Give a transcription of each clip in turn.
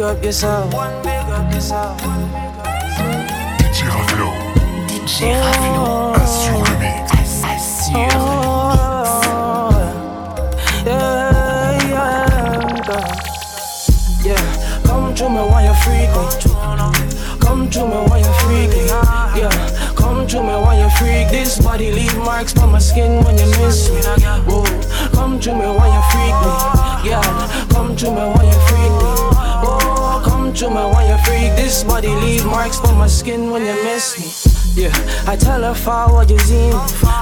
big up yourself. One big up yourself. DJ Ravlo. DJ Ravlo. Assure le mix. Assure. Oh, oh. yeah, yeah, yeah. Come to me while you're freaking. Come to me while you're freaking. Yeah. Come to me while you're freak. This body leave marks on my skin when you miss me. Whoa. Come to me while you freak me. Oh. Yeah. Come to me while you freak me while you freak. This body leave marks on my skin when you miss me. Yeah, I tell her forward you see.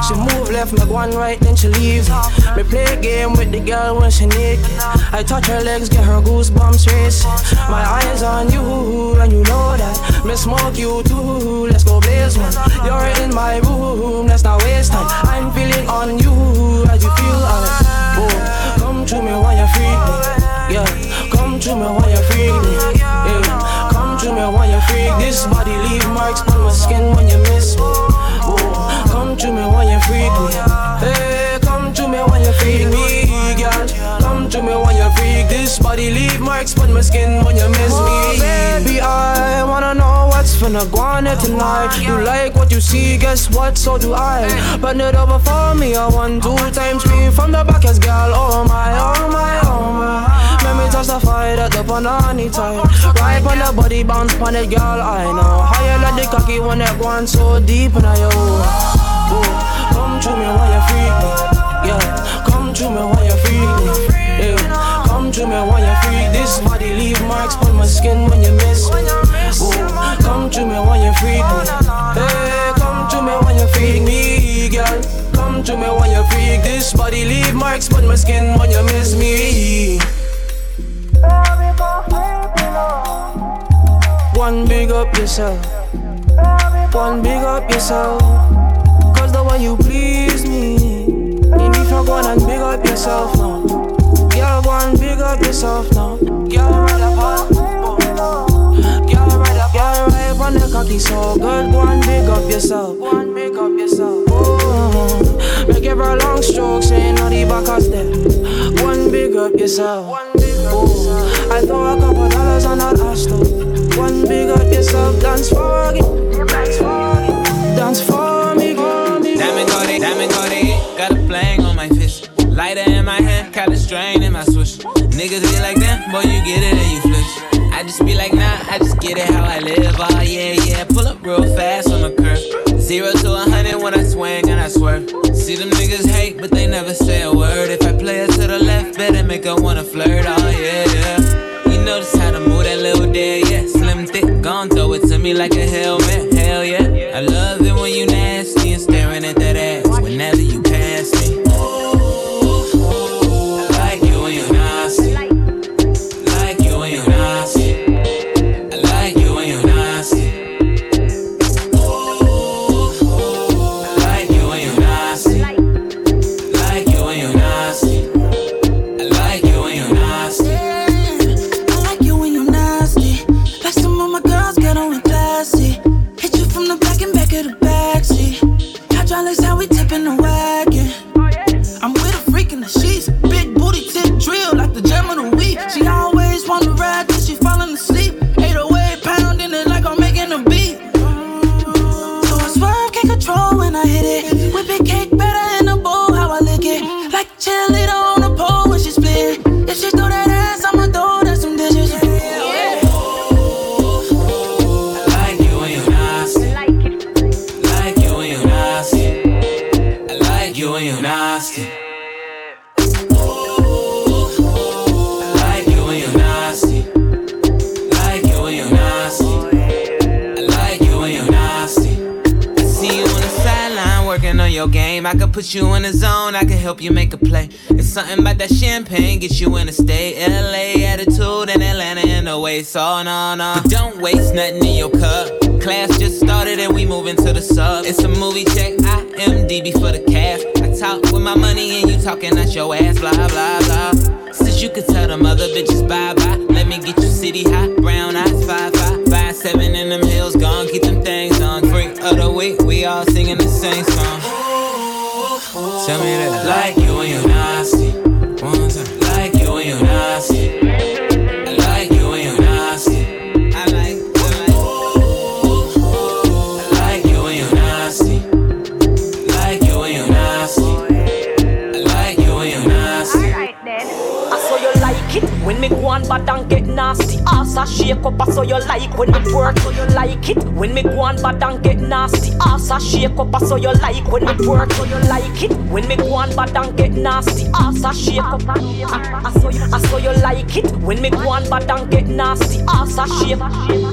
She move left, me one right, then she leave me. Play a game with the girl when she naked. I touch her legs, get her goosebumps racing. My eyes on you, and you know that. Me smoke you too, let's go blaze one. You're in my room, let's not waste time. I'm feeling on you, as you feel alright. Oh, come to me while you freak me. Yeah, come to me while you freak me. Yeah Come to me when you freak. This body leave marks on my skin when you miss me. Oh, come to me when you freak me. Hey, come to me when you freak me, girl. Come to me when you freak. This body leave marks on my skin when you miss me. Oh, baby, I wanna know what's finna go on here tonight. You like what you see, guess what? So do I. Eh. Bend it over for me, I want two times me from the back, as girl. Oh my, oh my, oh my. Let me fire that the banana time. Right on the body bounce on it, girl. I know how you let the cocky when it going so deep in your. Come to me while you freak me. Yeah, come to me while you freak me. On my skin when you miss me. Oh, come to me when you freak me. Hey, come to me when you freak me, girl. Come to me while you freak. This body leave marks on my skin when you miss me. One big up yourself. One big up yourself. Cause the way you please me. Need me for one and big up yourself now. Girl, go and big up yourself now. Girl, up. Girl, up, on cocky good. Go and big up yourself. Oh, make every long the big up yourself. Yourself. I throw a couple dollars. One big up yourself, dance for. Dance for me. Dance for me. Cardi, Diamond Cardi, got a flang on my Niggas be like that, boy, you get it and you flinch. I just be like, nah, I just get it how I live. Oh, yeah, yeah. Pull up real fast on the curve. Zero to a hundred when I swing and I swerve. See them niggas hate, but they never say a word. If I play it to the left, better make her wanna flirt. Oh, yeah, yeah. You notice how to move that little dead, yeah. Slim, thick, gon' throw it to me like a helmet. Hell yeah. I love put you in a zone, I can help you make a play. It's something about that champagne, get you in a state. LA attitude and Atlanta in the way, so no, no. But don't waste nothing in your cup. Class just started and we moving to the sub. It's a movie check, I IMDb for the cast. I talk with my money and you talking at your ass, blah, blah, blah. Since you could tell them other bitches bye bye, let me get you city hot, brown eyes, five, five, five, seven in them hills, gone, keep them things on. Freak of the week, we all singing the same song. Tell me that. Like you when you nasty. One time. Like you when you nasty. I like you when you nasty. I like. it When me go on bad and get a shake up, so you like. When me work, so you like it. When me go on bad and get nasty, ass a shake up, so you like. When me work, so you like it. When me go on bad and get nasty, ass a shake up, saw you like it. When me go on bad and get nasty, ass a shake.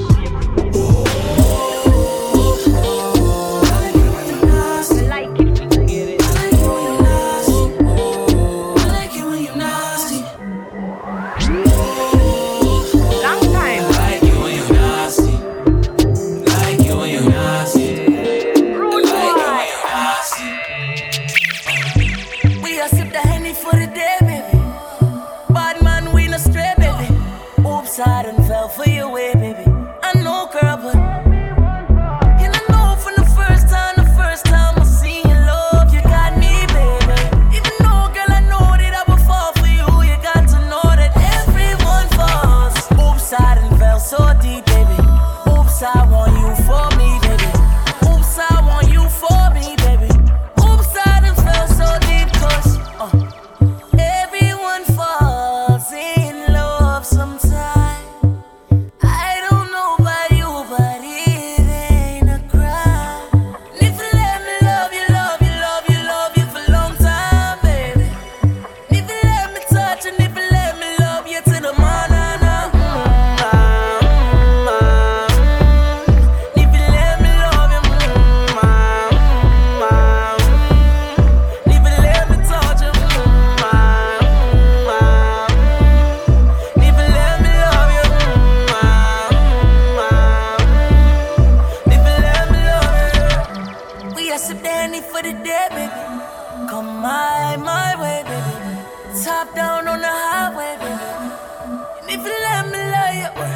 dandy for the day, baby. Come my, my way, baby. Top down on the highway, baby. And if you let me love you,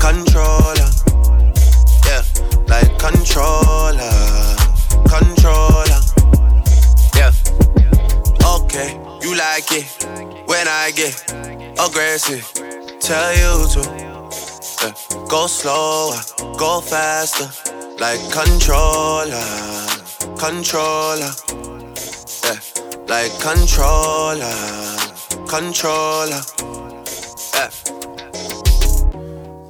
controller Yeah, like controller, controller. Yeah. Okay, you like it when I get aggressive. tell you to. Yeah. Go slower, go faster, like controller, controller. Yeah. Like controller, controller. Yeah.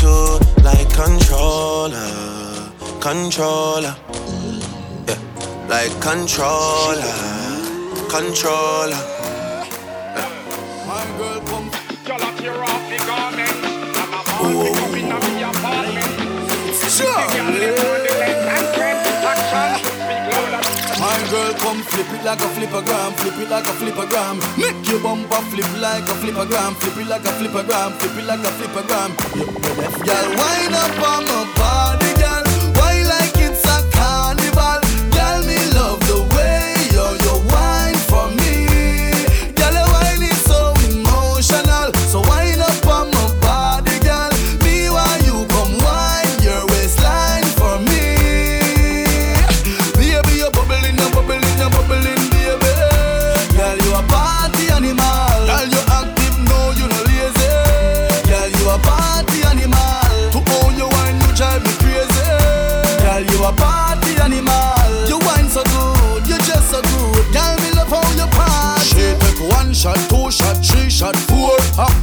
to like controller, controller, yeah, like controller, controller. Yeah. My girl come flip it like a flippergram, flip it like a flippergram. Make your bumper flip like a flippergram, flip it like a flippergram, flip it like a flippergram. Yep, Girl, wind up on my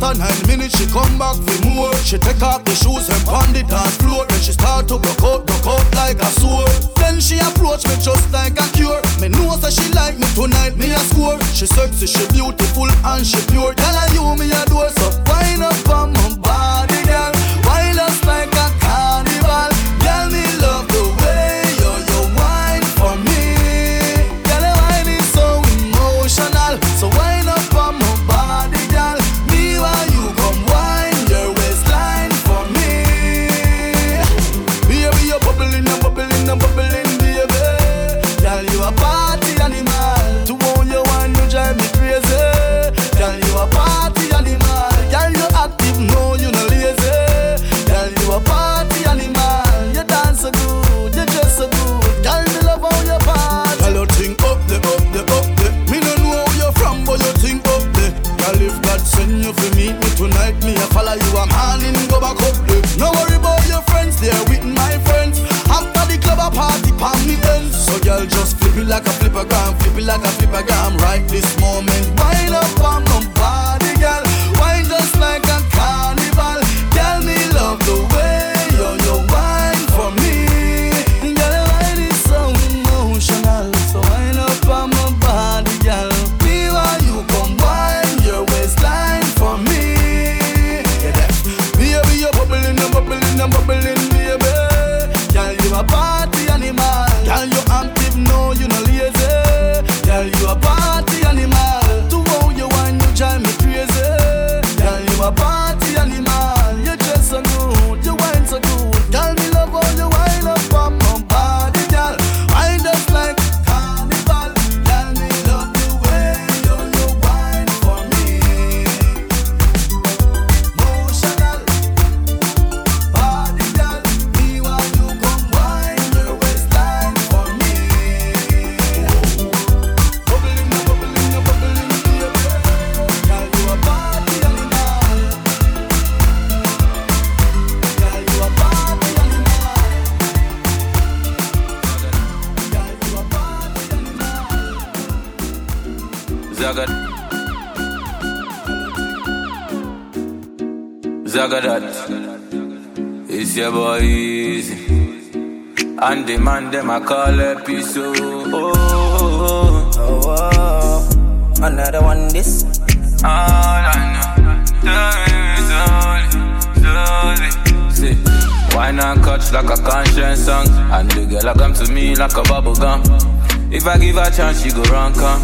After nine minutes, she come back for more. She take off the shoes and pound it dance floor. Then she start to broke out, broke out like a sword. Then she approach me just like a cure. Me know that she like me tonight, me a score. She sexy, she beautiful and she pure. Girl, I you me a door, so wind up on my body, girl. It's your boy Easy. And the man them I call episode. Oh, oh, oh. Oh, oh, another one this. All I know, slowly, slowly. See, why not catch like a conscience song? And the girl come to me like a bubble gum. If I give her a chance, she go run come.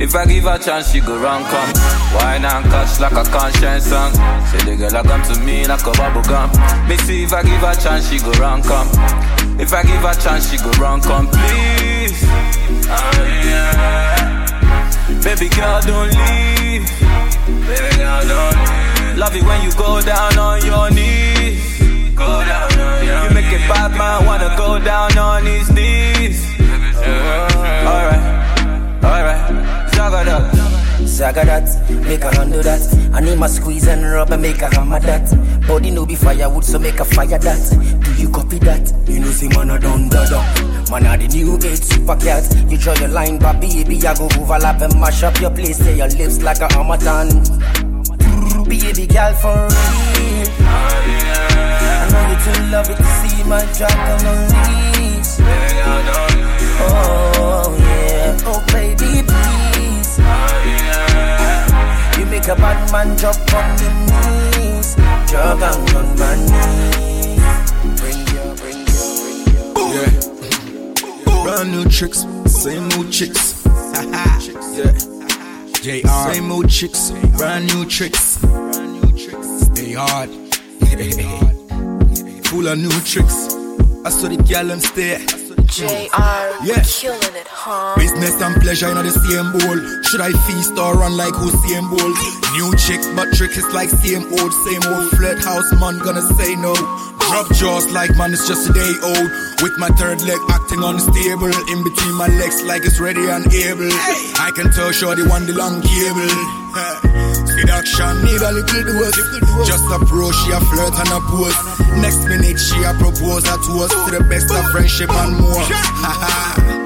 If I give her a chance, she go run come. Wine and catch like a conscience song. Say the girl a come to me like a bubble gum. Me see if I give her a chance, she go run come. If I give her a chance, she go run come, please. Oh, yeah. Baby girl, don't leave. Baby girl, don't leave. Love it when you go down on your knees. Go down on your You make a bad man wanna go down on his knees. Alright, alright. Zagadat. Zaga that, make a handle that. I need my squeeze and rub and make a hammer that. Body no be firewood, so make a fire that. Do you copy that? You know, see, man, I don't dada. Man, I the new age super cat. You draw your line, but baby, I go overlap and mash up your place. Say your lips like a Amazon. Baby girl, for real. I know you too love it to see my drop on my knees. Oh, yeah. Oh, baby, please. Man drop on the knees. Down on my knees. Bring your, bring your, bring your. Yeah. Brand new tricks, same old chicks. yeah. JR. Same old chicks, brand new tricks. Stay hard. Full of new tricks. I saw the gal and stay. JR, Yeah. killing it, huh? Business and pleasure in the same bowl. Should I feast or run like Usain Bolt? New chick, but trick is like same old, same old. Flirt house man gonna say no. Drop jaws like man, it's just a day old. With my third leg acting unstable. In between my legs like it's ready and able. I can tell shorty one the long cable. Seduction need a little dose. Just approach, she a flirt and a pose. Next minute she a propose a toast to the best of friendship and more.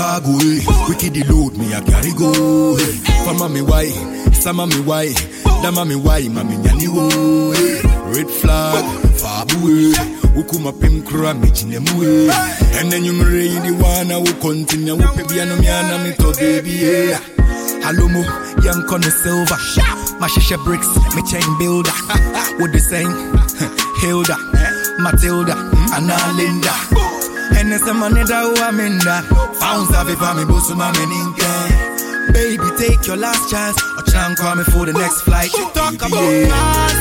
Cargo, eh. Wicked the load, me a carry go. eh. For mommy why, some mommy why, da mommy why, mommy nyani wo. eh. Red flag, fabu, eh. Ukuma pim kura mechine muwe. And then you the one I will continue. Wupe biano miana me to baby, yeah. Hello mo, young Connie Silver. My shisha bricks, me chain builder. What they saying? Hilda, Matilda, Anna Linda. And it's a money that I'm in that. Found savvy for me, boss my meninka. Baby, take your last chance. Or try and call me for the next flight. She talk about class.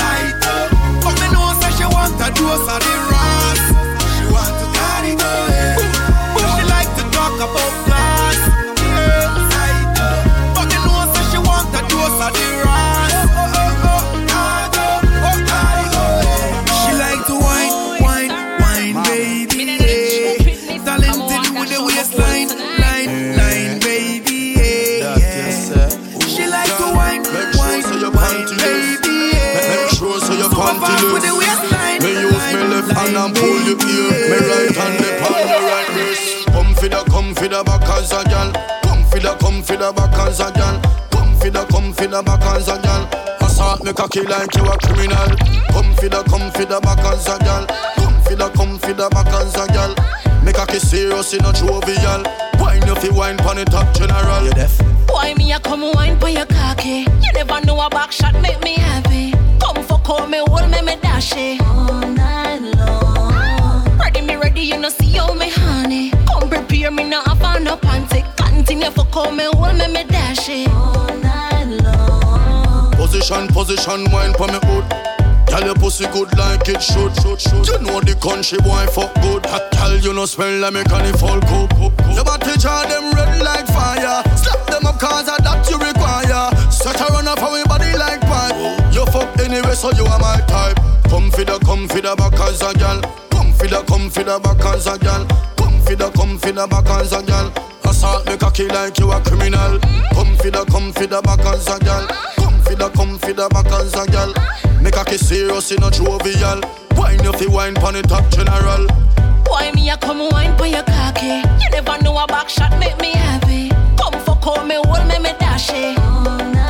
Sight up. But me know say she want a dose of the Super with the waistline, Me use me left hand and line, pull you baby. here. Me right hand up on the right wrist. Come for the, come for the back as a gal. Come for the, come for the back as a gal. Come for the, come for the back as a gal. Assault me cocky like you a criminal. Come for the, come for the back as a gal. Come for the, come for the back as a gal. Me cocky serious in a jovial. Wine you fi wine pon the top general. You deaf? Why me a come wine for your cocky? You never know a back shot make me happy. Come for call me, hold me, me dash it. All night long. Ready me ready, you know see how me honey. Come prepare me now, I found no panty. Continue for call me, hold me, me dash it. All night long. Position, position, wine for me hood. Tell your pussy good like it should, should, should. You know the country boy fuck good. Hot gal, you know smell like me can fall cook. Your body jar them red like fire. Slap them up cause of that you require. Set a run up anyway, so you are my type. Come for the, come for the back as a gal. Come for the, come for the back as a gal. Come for the, come for the back as a gal. Assault me cocky like you a criminal. Come for the, come for the back as a gal. Come for the, come for the back as a gal. Make a kiss serious in a jovial. Wine you fi wine pon the top general. Why me a come wine for your cocky? You never know a back shot make me happy. Come for fuck out me, hold me, me dash it. All night long.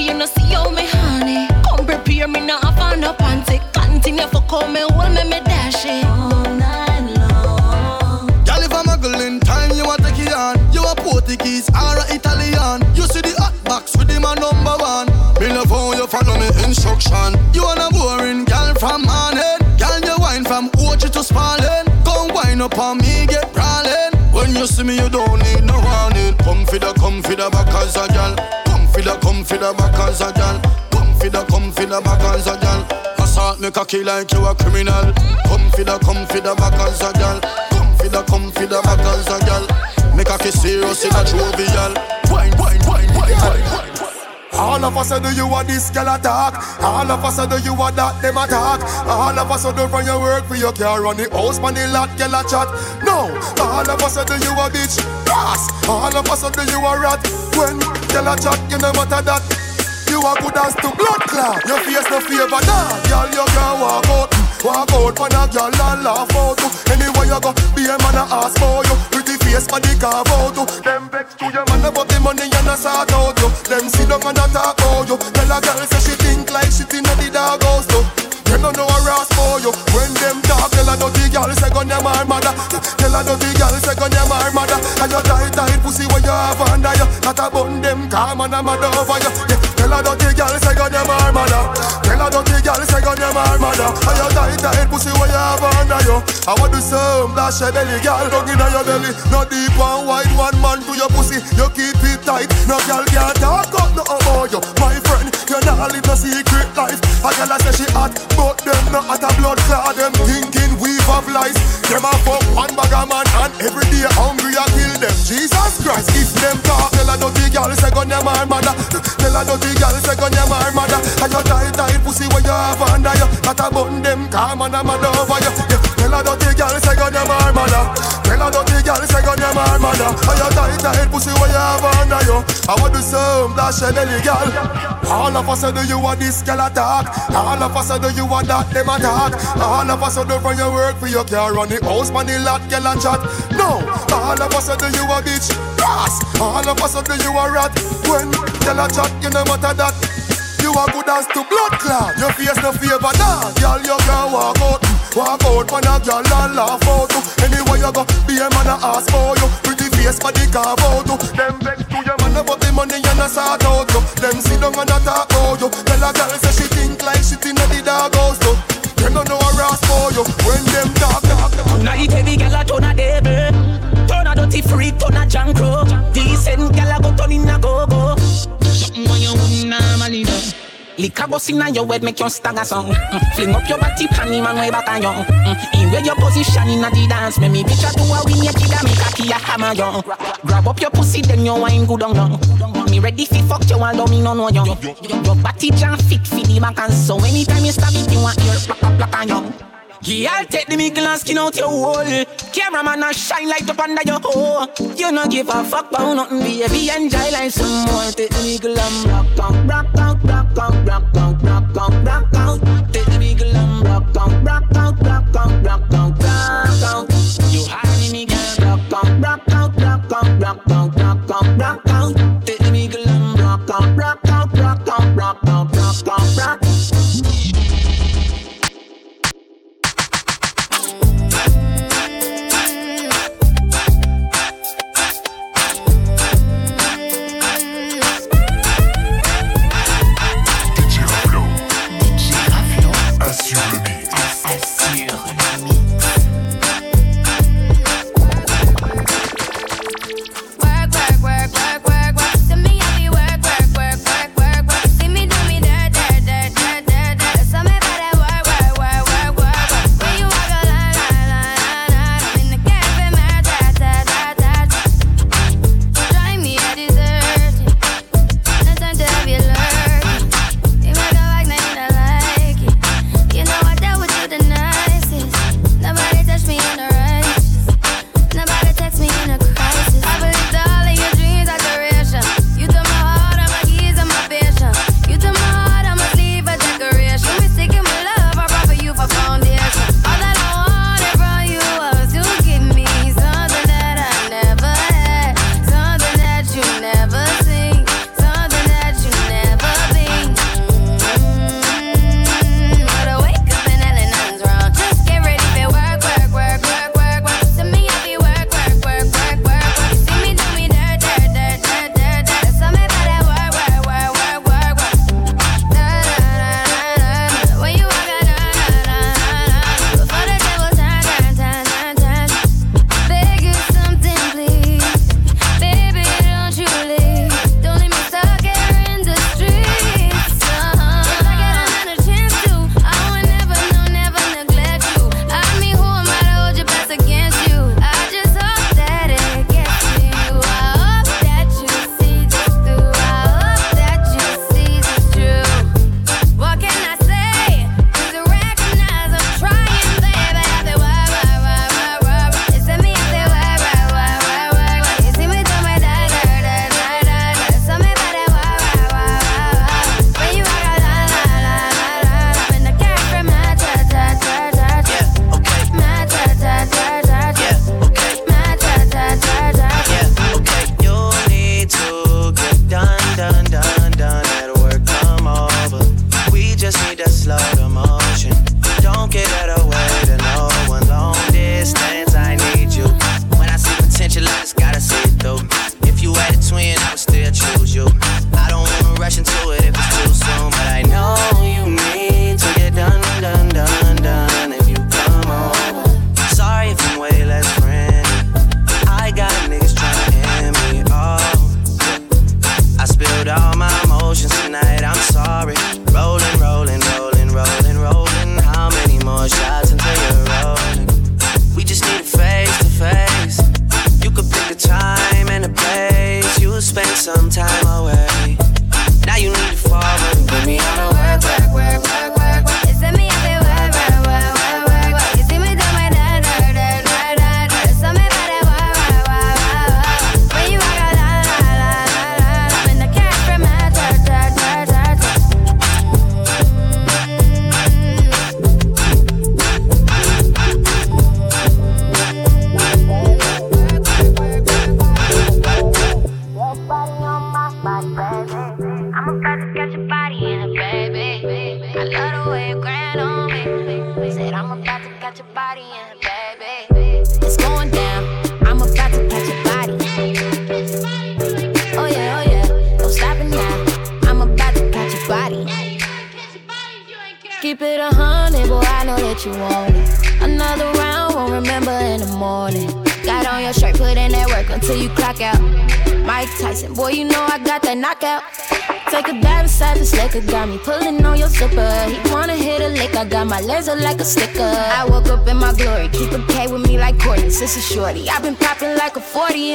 Ready, you know see how me honey. Come prepare me now, I found a panty. Continue fuck out me, hold me, me dash it. All night long. Girl, if I'm a girl in time, you want take it on. You a Portuguese or a Italian. You see the hot box with him a number one. Me love how you follow me instruction. You want a boring girl from morning. Girl, you wine from Ochi to Spalding. Come wine up on me, get prowling. When you see me, you don't need no warning. Come for the, come for the back as a girl. The, come for the back as a girl. Come for the, come for the back as a girl. Assault me cocky like you a criminal. Come for the, come for the back as a girl. Come for the, come for the back as a girl. Make kiss serious in a jovial. Wine, wine, wine, wine, wine. All of us do you want this girl attack. All of us do you want that them attack. All of us do from your work for your car run the house man the lot girl a chat. No, all of us do you a bitch. Yes, all of us do you a rat. When girl a chat, you no matter that. You a good as to blood clot. Your face no favor nah. Girl you can walk out. Walk out for a girl and laugh out. Anywhere you go, be a man a ask for you. Pretty face body carve out. Them vex to your man about the money and a sort out you. Them sit down and a talk about you. Tell a girl say she think like shit in the dog house too. Them don't know a ras for you. When them talk, tell a dirty girl say gun them her mother. Tell a dirty girl say gun them her mother. And you tight tight pussy when you have under you. Not a bun them calm and a mad over you. Yeah. Tell a dirty girl say gun them her mother. Tell a dirty girl say gun them her mother. And you tight tight pussy when you have under you. I want to some dash your belly, girl. Inna your belly. No deep and wide, one man to your pussy. You keep it tight. No girl can't talk up no about you, my. You not live no secret life. A girl a say she hot, but them not at a blood clot. Them thinking weave of lies. Them a fuck one bag of man and every day hungry I kill them. Jesus Christ, if them talk, tell a dirty girl say gun them her mother. Tell a dirty girl say gun them her mother. And you tight tight pussy when you have under you. Not a bun them calm and a mad over you. Tell a dirty girl say gun them her mother. Tell a dirty girl say gun them her mother. And you tight tight pussy when you have under you. I want to some dash your belly, girl. All of us do you want this girl attack. All of us do you want that them attack. All of us do from your work for your car run the house the lot girl a chat. No, all of us do you a bitch. Yes, all of us do you a rat. When girl a chat, you no matter that. You a good as to blood clot. Your face no favor nah. Girl, you can walk out. Walk out man a girl and laugh out. Anywhere you go, be a man a ask for you. Pretty face body carve out. Them vex to your man about the money and a sort out. You. Them sit down and a talk about you. Tell a girl say she think like shit in the dog house. too. Them don't know a ras for you. When them talk, talk, talk. Night heavy gal a turn a devil Turn a dirty freak, turn a junk crow Decent gal a go turn in a go-go Something when you wouldn't normally do Liquor go sing on your head, make you stagger song. Fling up your body, panty man way back on you. In where your position in a the dance, make me a do a win, you kid a make a key a hammer you. Grab up your pussy, then you wine good on you. Me ready fi fuck you, although me no know you. Your body jam fit fi the back and so anytime you stab it, you want your plack a plack on you. Yeah, I'll take the middle and skin out your hole. Cameraman a shine light up under your hole. You no give a fuck about nothing, baby. Enjoy life some more. Take the middle and rock out, rock out, rock out, rock out, rock out, rock out. Take the middle and rock out, rock out, rock out, rock out, rock out. You hide me, girl. Rock out, rock out, rock out, rock out, rock out, rock out. Take the middle and rock out, rock out, rock out, rock out, rock out, rock out.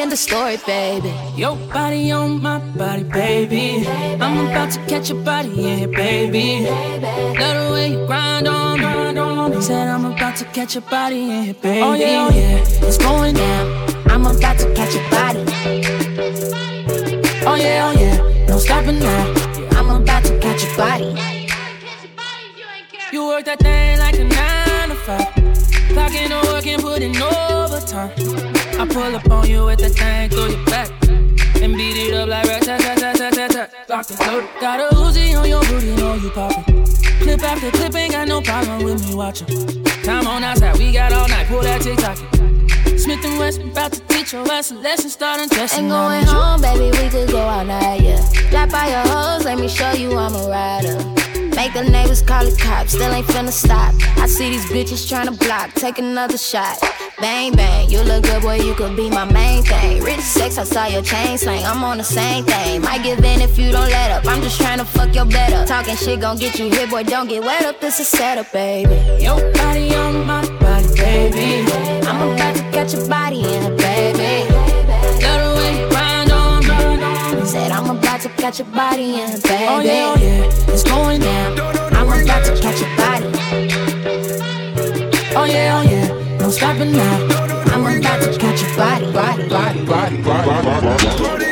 A 40 in the story, baby. Your body on my body, baby. I'm about to catch your body, yeah, baby. Love the way you grind on, grind on. Said I'm about to catch your body, yeah, baby. Oh yeah, oh yeah, it's going down. I'm about to catch your body. Oh yeah, oh yeah, no stopping now. I'm about to catch your body. You work that thing like a nine to five. Clocking the work and putting overtime. I pull up on you with that thing through your back. And beat it up like rat tat tat tat tat tat tat. Lock and load. Got a Uzi on your booty, know you poppin'. Clip after clip, ain't got no problem with me watching. Time on outside, we got all night. Pull that TikTok. Smith and West about to teach your ass a lesson, start undressing. Ain't going home, baby, we could go all night, yeah. Drop by your hoes, let me show you I'm a rider. Make the neighbors call the cops, still ain't finna stop. I see these bitches tryna block, take another shot. Bang, bang, you look good, boy, you could be my main thing. Rich sex, I saw your chain slang, I'm on the same thing. Might give in if you don't let up, I'm just tryna fuck your better. Talking shit gon' get you hit, boy, don't get wet up, this a setup, baby. Your body on my body, baby. I'm about to catch your body in it, baby. To catch your body in baby. Oh yeah, oh yeah, it's going down. I'm about to catch your body. Oh yeah, oh yeah, no stopping now. I'm about to catch your body, body, body, body, body. Party today till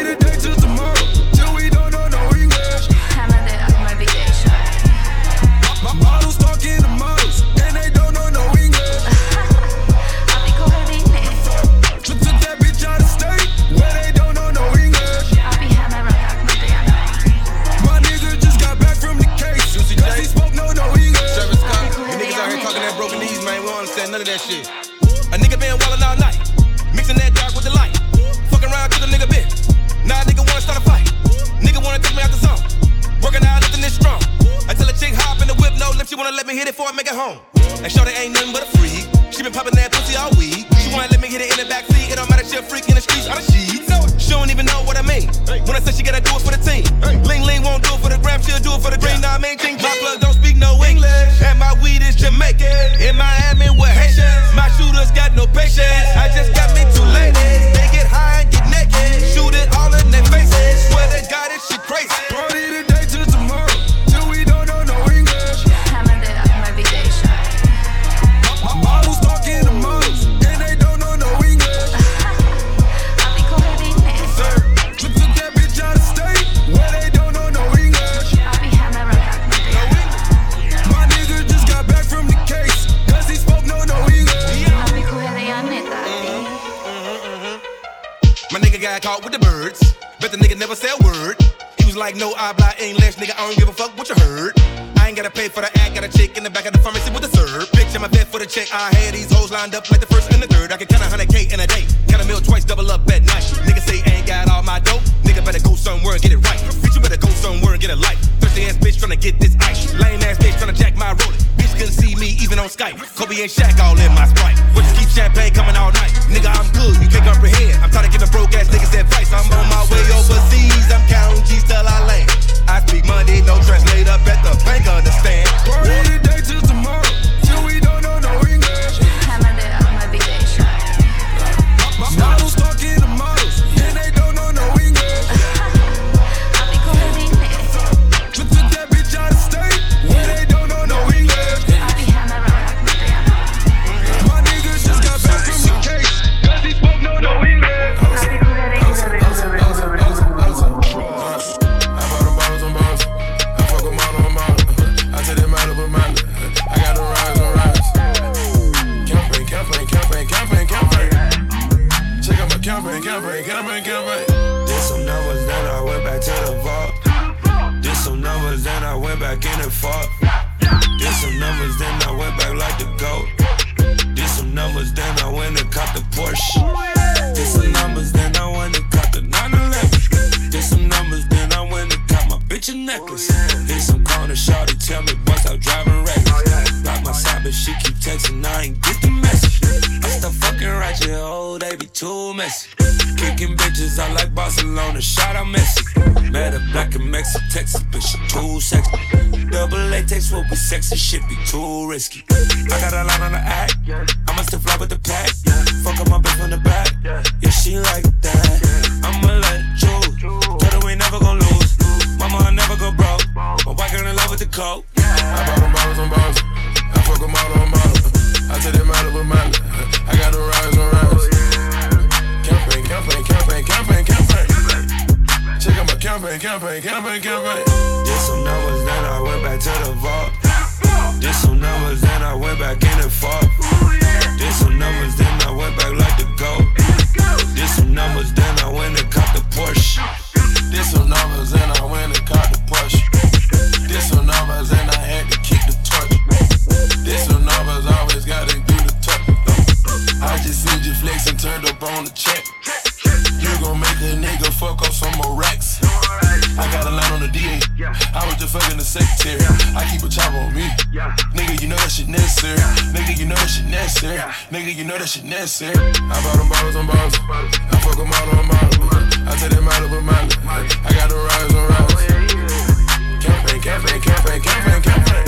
she wanna let me hit it before I make it home. And shorty ain't nothing but a freak. She been popping that pussy all week. She wanna let me hit it in the back seat. It don't matter, she a freak in the streets, all the sheets. She don't even know what I mean. When I say she gotta do it for the team. Ling Ling won't do it for the gram, she'll do it for the green. Nah, I mean, ching, my plug don't speak no English. And my weed is Jamaican. In Miami with Haitians. My shooters got no patience. I just got like, no habla English, nigga, I don't give a fuck what you heard. I ain't gotta pay for the act, got a chick in the back of the pharmacy with a serve. Bitch, I'm a for the check. I had these hoes lined up like the first and the third. I can count a hundred K in a day. Count a meal twice, double up at night. Nigga say ain't got all my dope. Nigga better go somewhere and get it right. Bitch, you better go somewhere and get a life. Thirsty ass bitch tryna get this ice. Lame ass bitch tryna jack my roller. See me even on Skype. Kobe and Shaq all in my sprite. Just keep champagne coming all night. Nigga, I'm good, you can't comprehend. I'm tired of giving broke ass niggas advice. I'm on my way overseas. I'm counting G's till I land. I speak money, no translate up at the bank, understand? Party too risky. I got a lot on the the. I keep a chopper on me. Nigga, you know that shit necessary. Nigga, you know that shit necessary. Nigga, you know that shit necessary. I bought them bottles on bottles. I fuck them all on model. I take them out with Miley. I got the rise on rise. Campaign, campaign, campaign, campaign, campaign.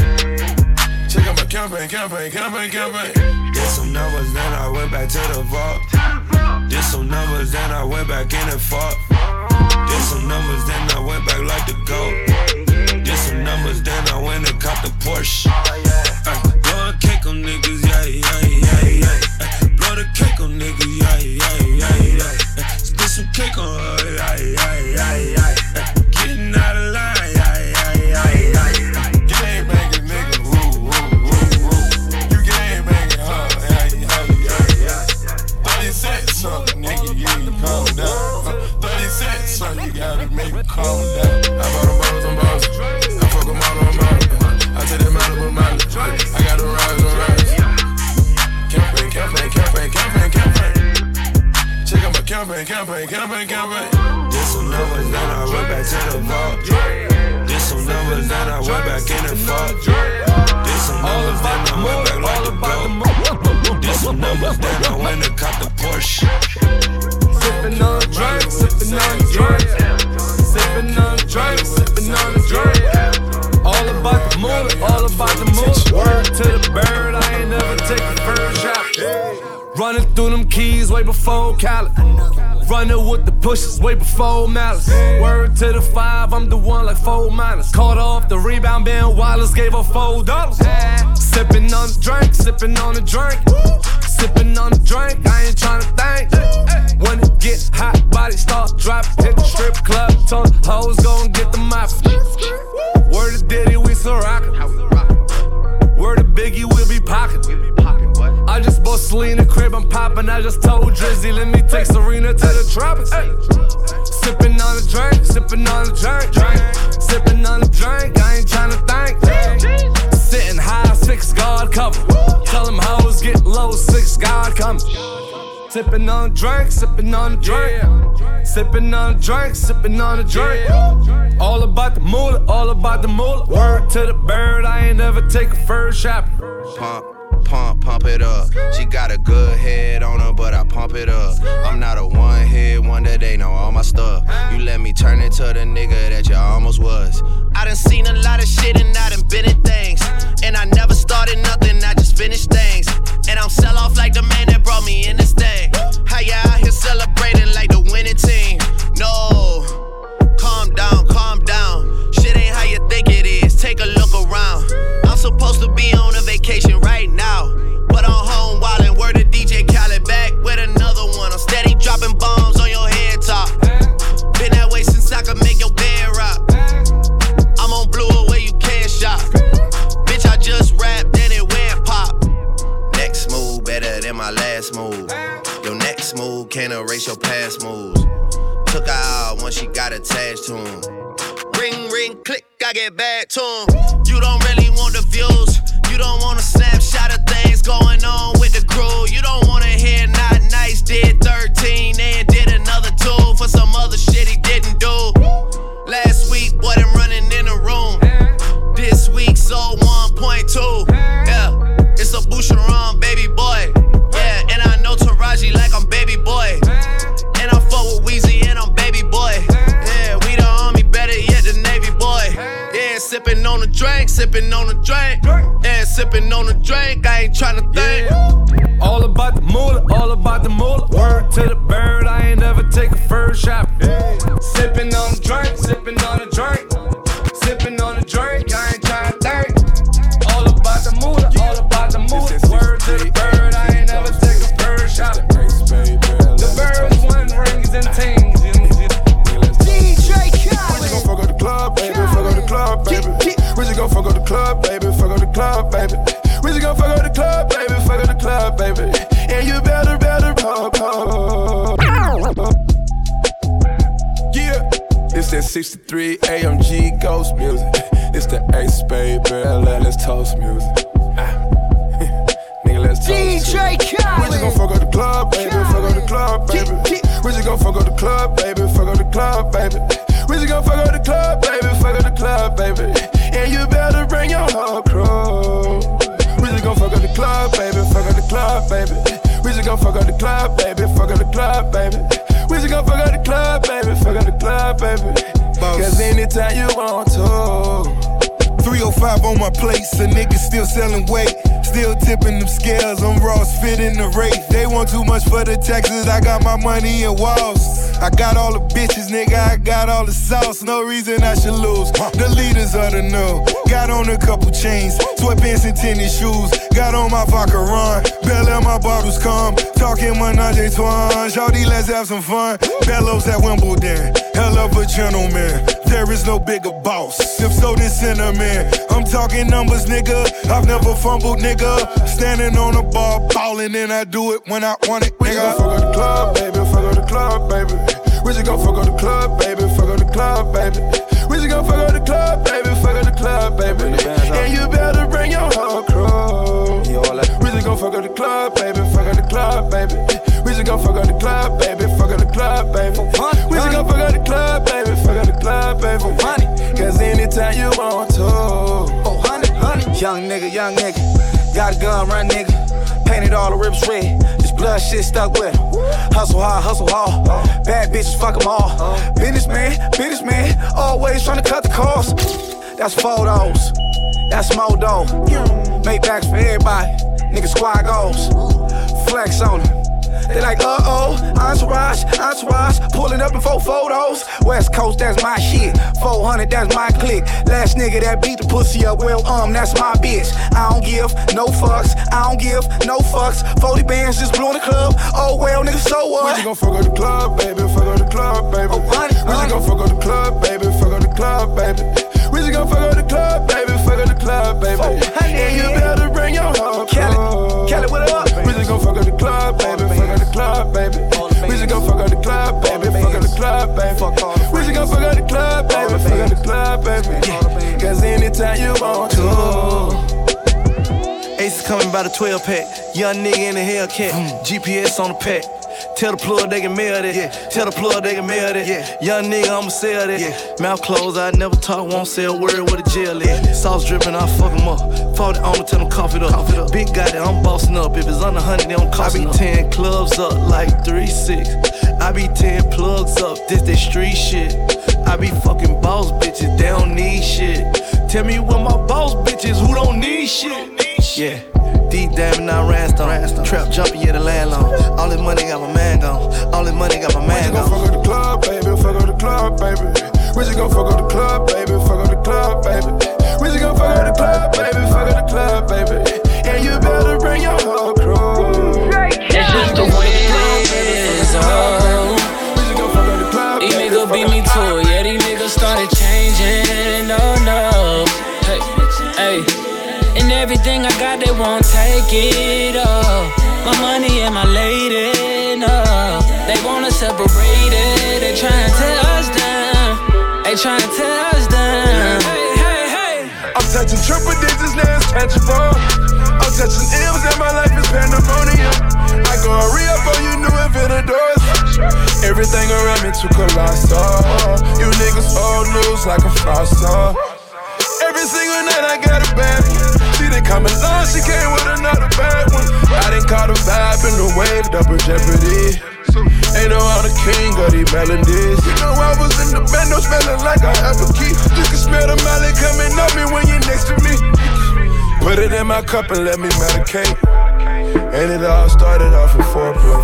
Check out my campaign, campaign, campaign, campaign. Did some numbers, then I went back to the vault. Did some numbers, then I went back in and fought. Did some numbers, then I went back like the goat. Numbers, then I went and caught the Porsche. Ay, blow a cake on niggas, yeah, yeah, yeah, yeah. Ay, blow the cake on niggas, yeah, yeah, yeah, yeah. Ay, Spit some cake on her, yeah, yeah, yeah, yeah. Ay, Getting out of line, yeah, yeah, yeah, yeah. Gang banging nigga. You gang banging, huh? Yeah, yeah, yeah, yeah. 30 cents, son, you need to calm down. 30 cents, son, you gotta make me calm down. I bought them campaign, campaign, campaign, campaign. Did some numbers, then I went back to the vault. Did some numbers, then I went back in and fought. Did some numbers, then I went back like the goat. Did some numbers, then I went and caught the Porsche. Sipping on drink, sipping on drink. Sipping on drink, sipping on drink. All about the moolah, all about the moolah. Word to the bird, I ain't never take a first shot. Running through them keys way before Cali. Running with the pushes way before malice. Word to the five, I'm the one like four minus. Caught off the rebound, Ben Wallace gave her four dollars. Sipping on the drink, sipping on the drink. Sipping on the drink, I ain't tryna think. When it get hot, body start dropping. Hit the strip club, the hoes go and get the mop. Word to Diddy, we still rockin'. Word to Biggie, we'll be pockin'. I just bought Selena crib, I'm poppin'. I just told Drizzy, let me take Serena to the tropics. Sippin' on the drink, sippin' on the drink, drink. Sippin' on the drink, I ain't tryna think. Sitting high, six guard cover. Tell them hoes get low, six guard coming. Sippin' on the drink, sippin' on the drink. Sippin' on the drink, sippin' on the drink. All about the moolah, all about the moolah. Word to the bird, I ain't never take a first shot. Pump, pump, pump it up. She got a good head on her, but I pump it up. I'm not a one hit wonder, they know all my stuff. You let me turn into the nigga that you almost was. I done seen a lot of shit and I done been in things. And I never started nothing, I just finished things. And I'm sell off like the man that brought me in this thing. How you out here celebrating like the winning team? No, calm down. Supposed to be on a vacation right now. But I'm home wildin', word to DJ Khaled back with another one. I'm steady dropping bombs on your head top. Been that way since I could make your bed rock. I'm on blue away, you can't shop. Bitch, I just rapped and it went pop. Next move better than my last move. Your next move can't erase your past moves. Took her out once she got attached to him. Ring, ring, click, I get back to him. You don't really want the views. You don't want a snapshot of things going on with the crew. You don't wanna hear anytime you want to. 305 on my place, a nigga still selling weight. Still tipping them scales, I'm Ross fitting the rate. They want too much for the taxes, I got my money in walls. I got all the bitches, nigga, I got all the sauce. No reason I should lose. The leaders of the new. Got on a couple chains, sweatpants and tennis shoes. Got on my vodka run, Bell my bottles come. Talking Menage a Twan, Shawty, let's have some fun. Bellows at Wimbledon, hell of a gentleman. There is no bigger boss. If so, then cinnamon. I'm talking numbers, nigga. I've never fumbled, nigga. Standing on the bar, ballin', and I do it when I want it, We gon' fuck up the club, baby. Fuck up the club, baby. We just gon' fuck up the club, baby. Fuck up the club, baby. We just gon' fuck up the club, baby. Fuck up the club, baby. And you better bring your whole crew. We just gon' fuck up the club, baby. Fuck up the club, baby. We just gon' fuck up the club, baby. Fuck up the club, baby. We just gon' fuck up the club, baby. Fuck up the club, baby. Cause anytime you want to. Oh, honey, honey. Young nigga, young nigga. Got a gun, run nigga. Painted all the rips red. This blood shit stuck with him. Hustle hard, hustle hard. Bad bitches, fuck them all. Businessman, businessman. Always trying to cut the cost. That's photos. That's dough. Make backs for everybody. Nigga squad goals. Flex on them. They like, uh oh, entourage, entourage, pulling up in four photos. West Coast, that's my shit. 400, that's my click. Last nigga that beat the pussy up, well, um, that's my bitch. I don't give no fucks, I don't give no fucks. 40 bands just blew in the club. Oh, well, nigga, so what? We just gon' fuck up the club, baby. Fuck up the club, baby. Oh, honey, We just gon' fuck up the club, baby. Fuck up the club, baby. We just gon' fuck up the club, baby. Fuck up the club, baby. honey. And you better bring your whole Kelly. Kelly, what up? We just gon' fuck up the club, baby. Fuck up the club, baby. We just gon' fuck up the club, baby. Fuck up the club, baby. We just gon' fuck up the club, baby. Fuck up the club, baby. Cause anytime you want to. Ace is coming by the 12 pack. Young nigga in the Hellcat. Mm. GPS on the pack. Tell the plug they can mail that. Tell the plug they can mail that. Young nigga, I'ma sell that. Mouth closed, I never talk, won't say a word with a jail at. Sauce dripping, I fuck 'em up. 40 on tell them cough it up. Big guy that I'm bossing up. If it's under 100, they don't cost I be 10 clubs up like 3 6. I be 10 plugs up, this that street shit. I be fucking boss bitches, they don't need shit. Tell me what my boss bitches who don't need shit. Yeah. Deep diving, I rhinestone. Trap jumping, yeah, the landlord. All this money got my man gone. All this money got my man gone. fuck up the club, baby. Fuck up the club, baby. We just gon' fuck up the club, baby. Fuck up the club, baby. We just gon' fuck up the club, baby. Fuck up the club, baby. And you better bring your whole crew. That's just the way it is, oh. We just gon' fuck up the club, These niggas beat me to it, yeah, these niggas started changing, oh no. Hey, hey. And everything I got, they won't take it, oh. My money and my lady, no. Oh. They wanna separate it, they tryna tear us down. They tryna tear us down. Touching triple digits, now it's tangible. I'm touching M's and my life is pandemonium. I go a re for oh, you new inventors. Everything around me too colossal. Oh. You niggas old news like a fossil. Oh. Every single night I got a bad one. She didn't come along, she came with another bad one. I didn't call the vibe in the wave, double jeopardy. Ain't no other king of these melodies. You know I was in the bando smelling like I have a key. You can smell the molly coming up me when you're next to me. Put it in my cup and let me medicate. And it all started off with foreplay.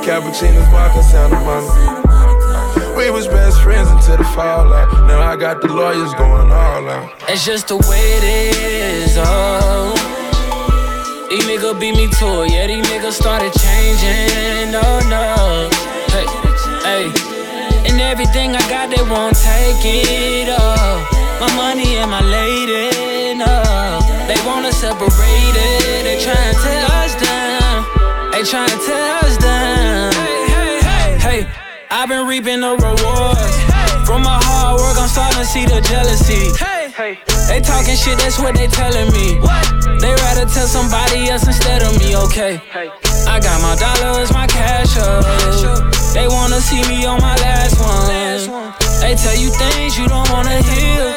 Cappuccinos, vodka, Santa Monica. We was best friends until the fallout. Now I got the lawyers going all out. It's just the way it is, oh. These niggas beat me to it, yeah, these niggas started changing, oh no. Hey, hey. And everything I got, they won't take it, oh. My money and my lady, no. They wanna separate it, they tryna tear us down. They tryna tear us down. Hey, hey, hey, hey. I've been reaping the rewards. From my hard work, I'm starting to see the jealousy. They talking shit, that's what they telling me. They rather tell somebody else instead of me, okay? Hey. I got my dollars, my cash up. They wanna see me on my last one. They tell you things you don't wanna hear.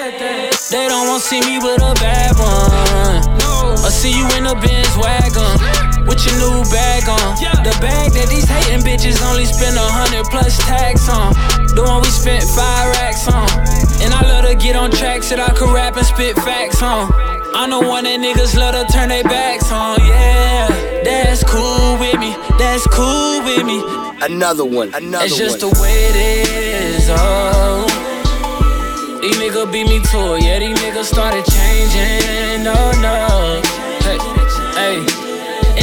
They don't wanna see me with a bad one. I see you in a Benz wagon with your new bag on. The bag that these hating bitches only spend a hundred plus tax on. The one we spent five racks on. And I love to get on tracks that I could rap and spit facts on. I'm the one that niggas love to turn their backs on, yeah. That's cool with me, that's cool with me. Another one, another It's just one. the way it is, oh. These niggas beat me to it, yeah, these niggas started changing, oh no. Hey, hey.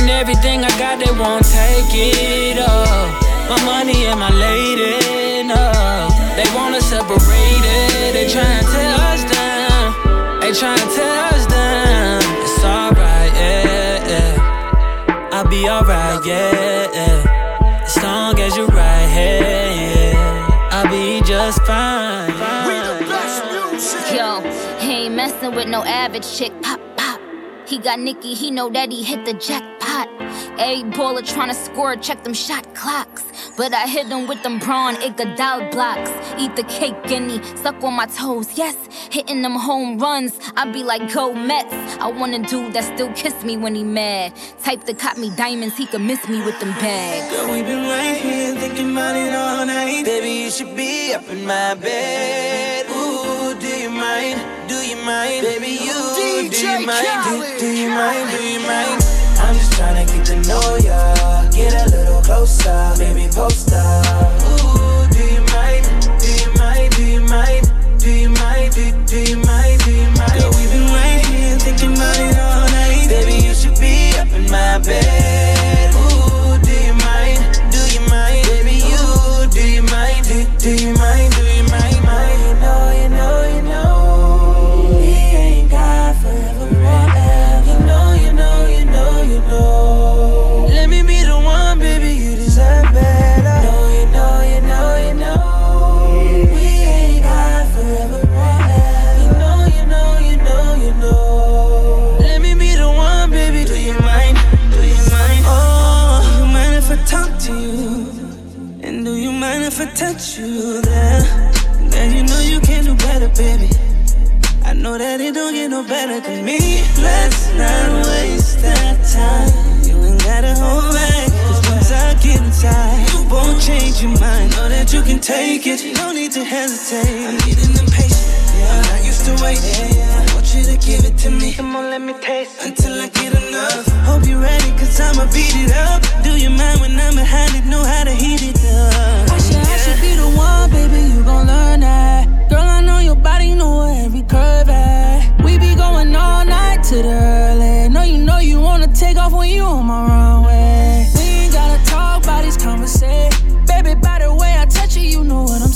And everything I got, they won't take it, oh. My money and my lady, no. They wanna separate it, they tryna tear us down. They tryna tear us down. It's alright, yeah, yeah. I'll be alright, yeah, yeah. As long as you're right here, yeah. I'll be just fine. We the best music. Yo, he ain't messing with no average chick. Pop, pop. He got Nicki, he know that he hit the jackpot. A baller tryna score, check them shot clocks. But I hit them with them brawn Iguodala blocks. Eat the cake he suck on my toes, yes. Hitting them home runs, I be like, go Mets. I want a dude that still kiss me when he mad. Type that cop me diamonds, he could miss me with them bags. Girl, we been right here thinking about it all night. Baby, you should be up in my bed. Ooh, do you mind? Do you mind? Baby, you do you mind? Do, do you mind? Do you mind? I'm just tryna get to know ya. Get a little closer, baby, post up. Ooh, do you mind? Do you mind? Do you mind? Do you mind? Do, do you mind? Do you mind? Girl, we've been right here thinking about it all night. Baby, you should be up in my bed. Touch you there? Girl, you know you can do better, baby. I know that it don't get no better than me. Let's not waste that time. You ain't gotta hold back. Cause once I get inside, you won't change your mind. Know that you can take it. No need to hesitate. I'm getting impatient. I'm not used to waiting. I want you to give it to me. Come on, let me taste until I get enough. Hope you're ready, cause I'ma beat it up. Do you mind when I'm behind it? Know how to heat it up. Should, be the one, baby, you gon' learn that. Girl, I know your body, know every curve at. We be going all night to the early. Know you know you wanna take off when you on my runway. We ain't gotta talk about these conversations. Baby, by the way I touch you, you know what I'm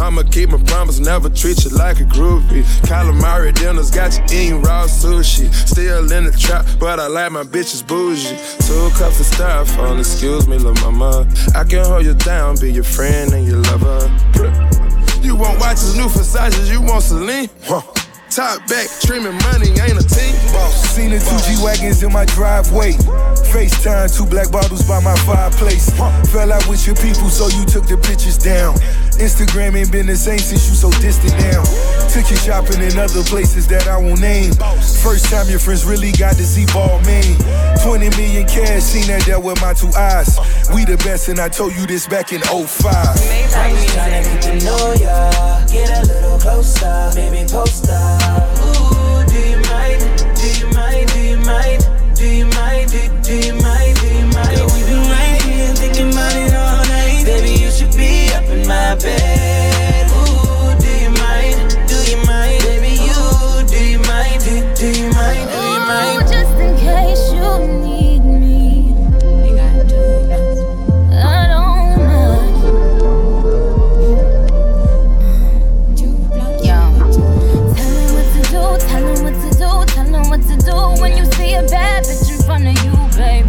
I'ma keep my promise, never treat you like a groupie. Calamari dinners got you eating raw sushi. Still in the trap, but I like my bitches bougie. Two cups of styrofoam, excuse me, little mama. I can hold you down, be your friend and your lover. You want watches, new Versace, you want Celine? Huh. Top back, streaming money, ain't a team. Boss. Seen the two G wagons in my driveway. FaceTime, two black bottles by my fireplace. Fell out with your people, so you took the pictures down. Instagram ain't been the same since you so distant now. Took you shopping in other places that I won't name. First time your friends really got to see ball man. 20 million cash, seen that there with my two eyes. We the best, and I told you this back in 05. I'm just tryna get to know ya, get a little closer, baby post up. Baby.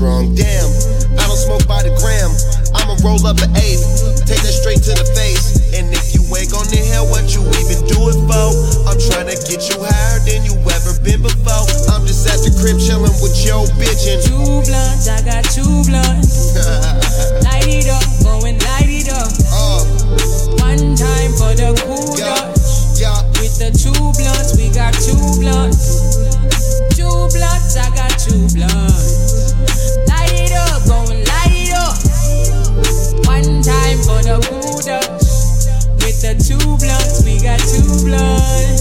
Strong. Damn, I don't smoke by the gram. I'ma roll up an eighth, take that straight to the face. And if you ain't gonna hear what you even do it for, I'm tryna get you higher than you ever been before. I'm just at the crib chillin' with your bitch and Two blunts, I got two blunts. light it up, go and light it up. Uh. One time for the kudos. With the two blunts, we got two blunts. Two blunts, I got two blunts. got two blunts, we got two blunts.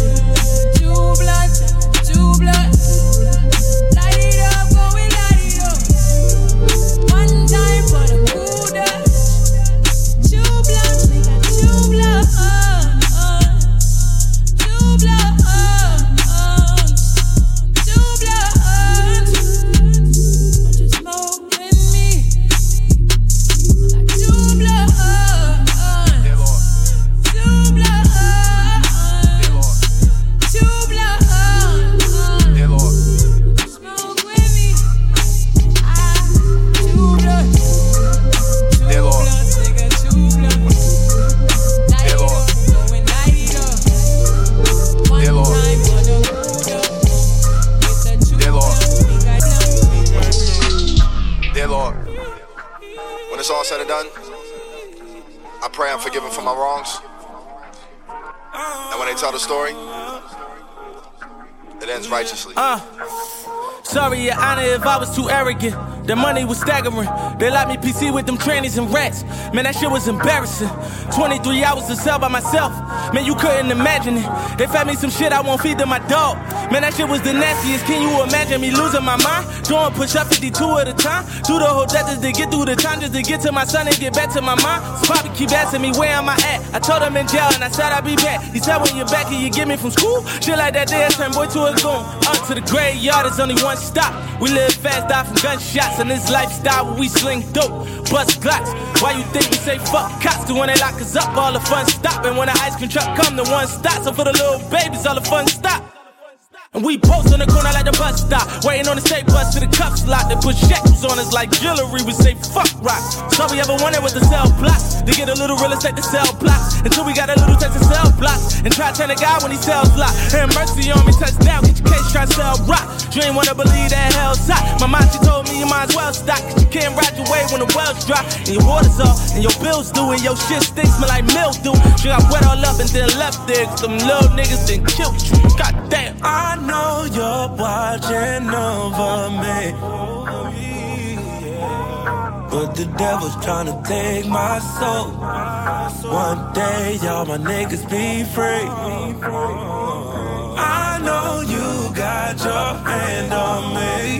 Arrogant. The money was staggering. They locked me PC with them trannies and rats. Man, that shit was embarrassing. 23 hours to sell by myself. Man, you couldn't imagine it. They fed me some shit I won't feed to my dog. Man, that shit was the nastiest. Can you imagine me losing my mind? Doing push up 52 at a time. Do the whole just to get through the time, just to get to my son and get back to my mom. So Poppy keep asking me where am I at. I told him in jail and I said I'd be back. He said when you're back, can you get me from school? Shit like that, there, turn boy to a goon. Up to the graveyard, there's only one stop. We live fast, die from gunshots, and this lifestyle where we sling dope, bust glocks. Why you think we say fuck cops? Cause when they lock us up, all the fun stop. And when the ice cream truck come, the one stop. So for the little babies, all the fun stop. And we post on the corner like the bus stop. Waiting on the state bus to the cuffs lock. They put shackles on us like jewelry. We say fuck rock. So we ever wanted was to sell blocks. To get a little real estate to sell blocks. Until we got a little taste to sell blocks. And try turn a guy when he sells lock. And mercy on me, touchdown. Get your case, try to sell rock. You ain't wanna believe that hell's hot. My mom, she told me you might as well stop. Cause you can't ride your way when the wells dry. And your water's off. And your bills due. And your shit stinks, smell like mildew. She got wet all up and then left there. Cause them little niggas then killed you. God damn. I know you're watching over me. But the devil's trying to take my soul. One day, y'all my niggas be free. I know you got your hand on me.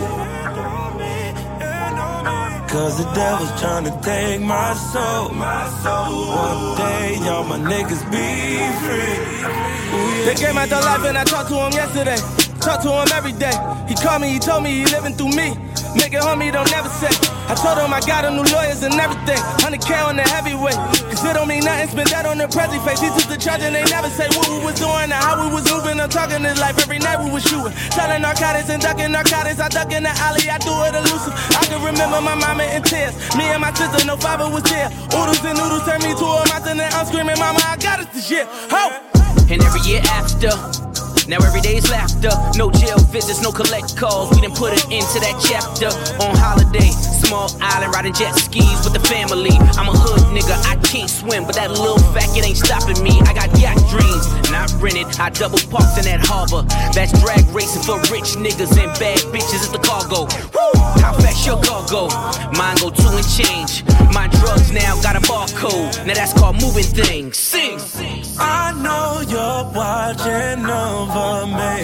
Cause the devil's trying to take my soul. One day, y'all my niggas be free. They gave my dog life and I talked to him yesterday. Talk to him every day. He called me, he told me he living through me. Make it homie, don't never say. I told him I got him new lawyers and everything. 100K on the heavyweight. Cause it don't mean nothing, spend that on the present face. He took the charge and they never say what we was doing and how we was moving. I'm talking this life every night we was shooting. Selling narcotics and ducking narcotics. I duck in the alley, I do it elusive. I can remember my mama in tears. Me and my sister, no father was there. Oodles and noodles turned me to a monster and I'm screaming, Mama, I got us this shit. Ho! And every year after. Now every day's laughter, no jail visits, no collect calls. We done put it into that chapter. On holiday, small island, riding jet skis with the family. I'm a hood nigga, I can't swim, but that little fact it ain't stopping me. I got yacht dreams, not rented. I double parked in that harbor. That's drag racing for rich niggas and bad bitches at the cargo. Woo! How fast your car go? Mine go two and change. My drugs now got a barcode. Now that's called moving things. Sing. I know you're watching over me.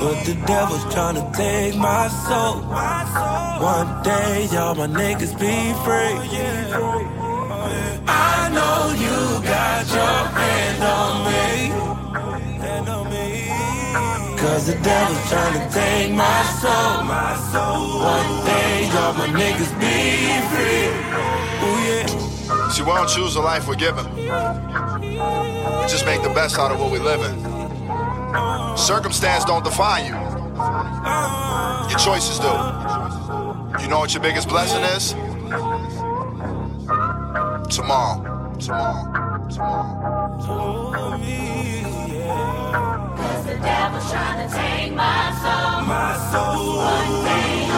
But the devil's trying to take my soul. One day, y'all my niggas be free. I know you got your hand on me. Cause the devil's trying to take my soul. One day, y'all my niggas be free. See, we don't choose the life we're given. We just make the best out of what we live in. Circumstance don't define you. Your choices do. You know what your biggest blessing is? Tomorrow. Tomorrow. Tomorrow. Cause the devil's trying to take my soul. My soul. One day.